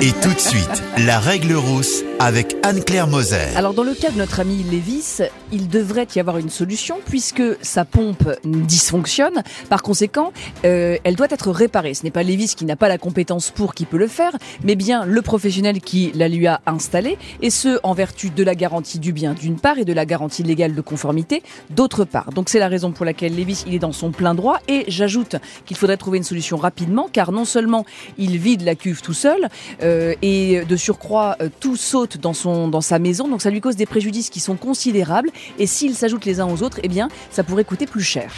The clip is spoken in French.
Et tout de suite, la règle rousse avec Anne-Claire Moser. Alors dans le cas de notre ami Lévis, il devrait y avoir une solution puisque sa pompe dysfonctionne. Par conséquent, euh, elle doit être réparée. Ce n'est pas Lévis qui n'a pas la compétence pour qui peut le faire, mais bien le professionnel qui la lui a installée, et ce en vertu de la garantie du bien d'une part et de la garantie légale de conformité d'autre part. Donc c'est la raison pour laquelle Lévis il est dans son plein droit. Et j'ajoute qu'il faudrait trouver une solution rapidement, car non seulement il vide la cuve tout seul, euh, et de surcroît euh, tout saute dans, son, dans sa maison, donc ça lui cause des préjudices qui sont considérables, et s'ils s'ajoutent les uns aux autres, eh bien, ça pourrait coûter plus cher.